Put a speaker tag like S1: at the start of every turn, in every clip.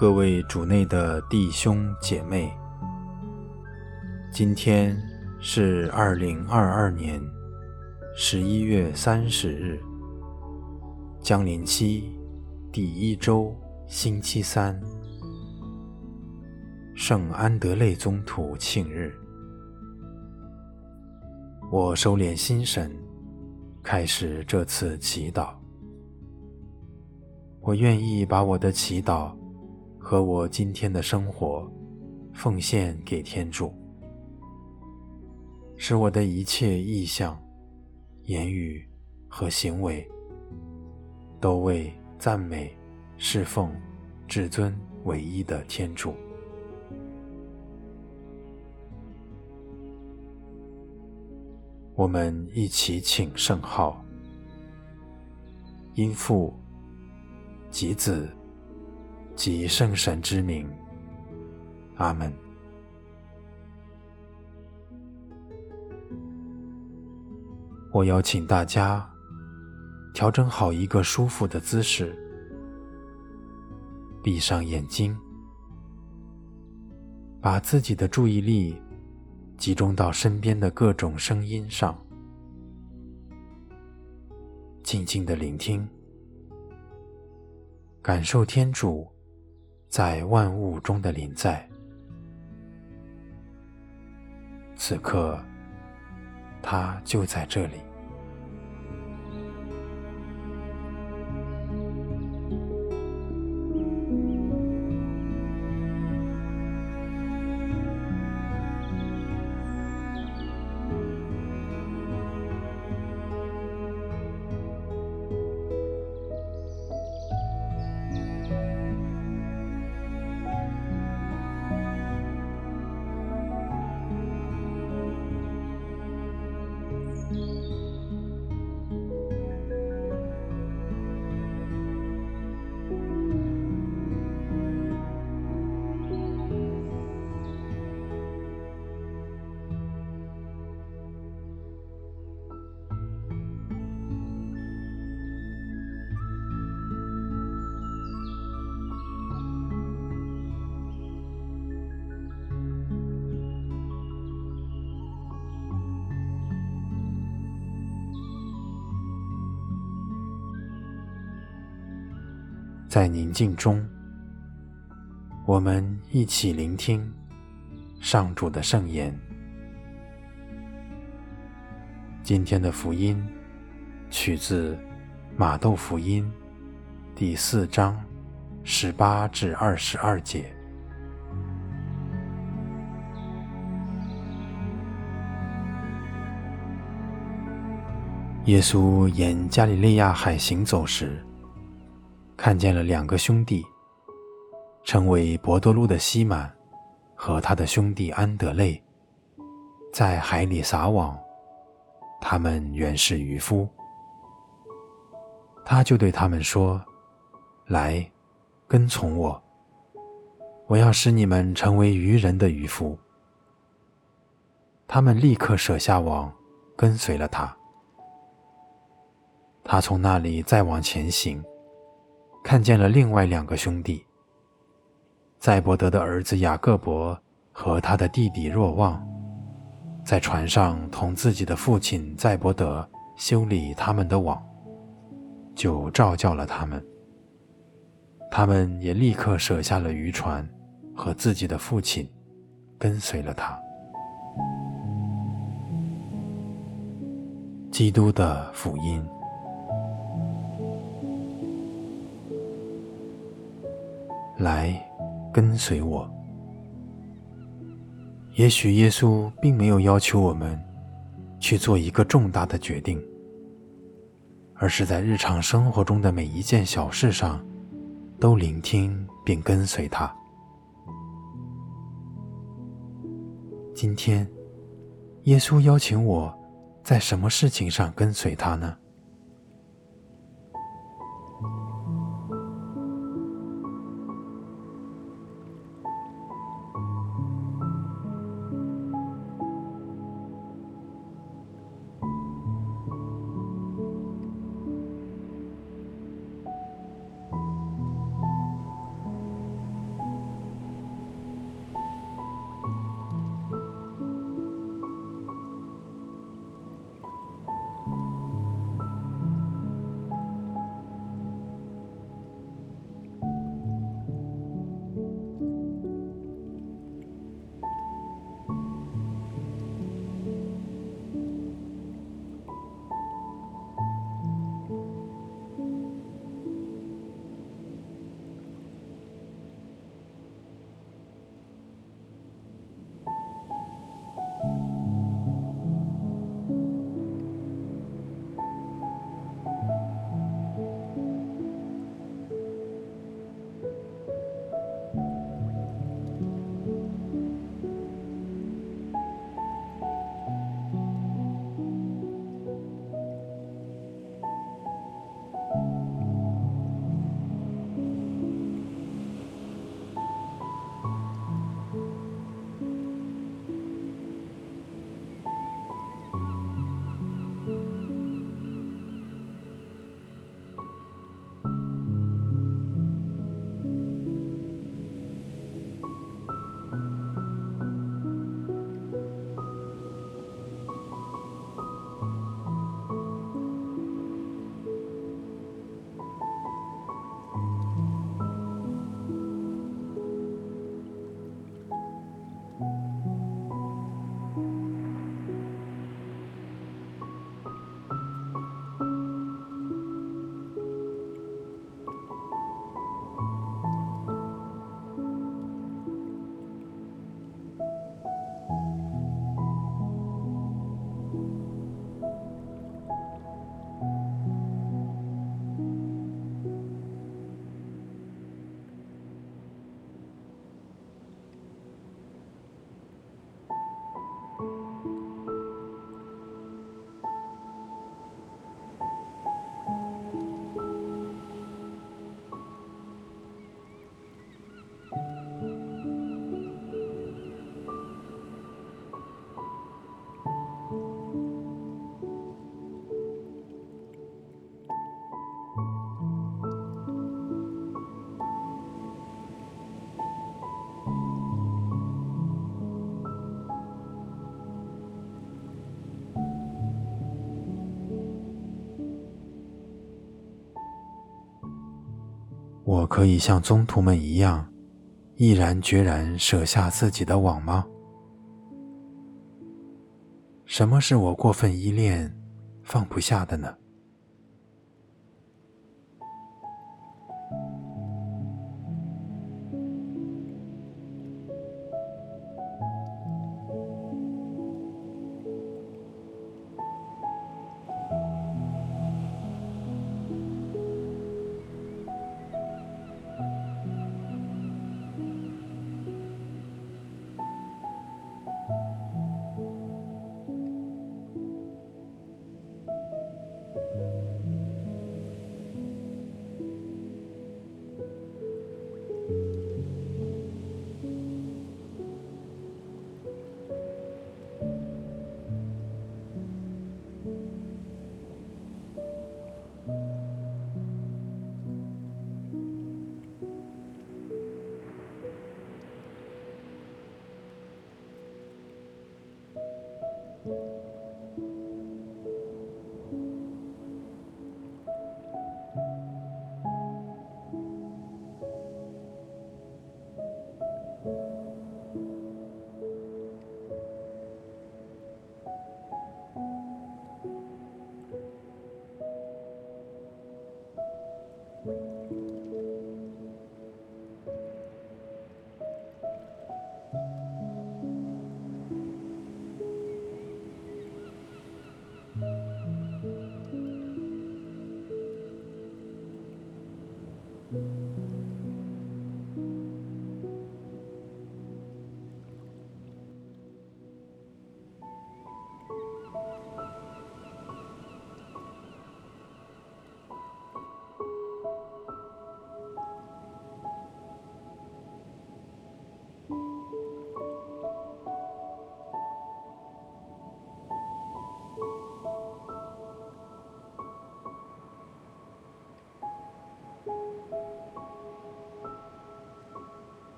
S1: 各位主内的弟兄姐妹，今天是二零二二年十一月三十日，将临期第一周星期三，圣安德肋宗徒庆日。我收敛心神，开始这次祈祷。我愿意把我的祈祷。和我今天的生活奉献给天主，使我的一切意向、言语和行为都为赞美、侍奉至尊唯一的天主。我们一起请圣号：因父及子。及圣神之名，阿门。我邀请大家调整好一个舒服的姿势，闭上眼睛，把自己的注意力集中到身边的各种声音上，静静的聆听，感受天主。在万物中的临在，此刻，他就在这里。在宁静中，我们一起聆听上主的圣言。今天的福音取自马窦福音第四章十八至二十二节。耶稣沿加里肋亚海行走时，看见了两个兄弟，称为博多禄的西满和他的兄弟安德肋，在海里撒网。他们原是渔夫。他就对他们说：“来，跟从我，我要使你们成为渔人的渔夫。”他们立刻舍下网，跟随了他。他从那里再往前行。看见了另外两个兄弟，赛伯德的儿子雅各伯和他的弟弟若望，在船上同自己的父亲赛伯德修理他们的网，就召叫了他们。他们也立刻舍下了渔船和自己的父亲，跟随了他。基督的福音。来，跟随我。也许耶稣并没有要求我们去做一个重大的决定，而是在日常生活中的每一件小事上，都聆听并跟随他。今天，耶稣邀请我在什么事情上跟随他呢？可以像宗徒们一样，毅然决然舍下自己的网吗？什么是我过分依恋、放不下的呢？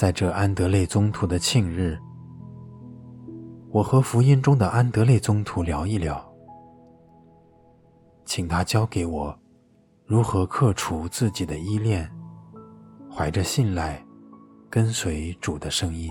S1: 在这安德烈宗徒的庆日，我和福音中的安德烈宗徒聊一聊，请他教给我如何克除自己的依恋，怀着信赖跟随主的声音。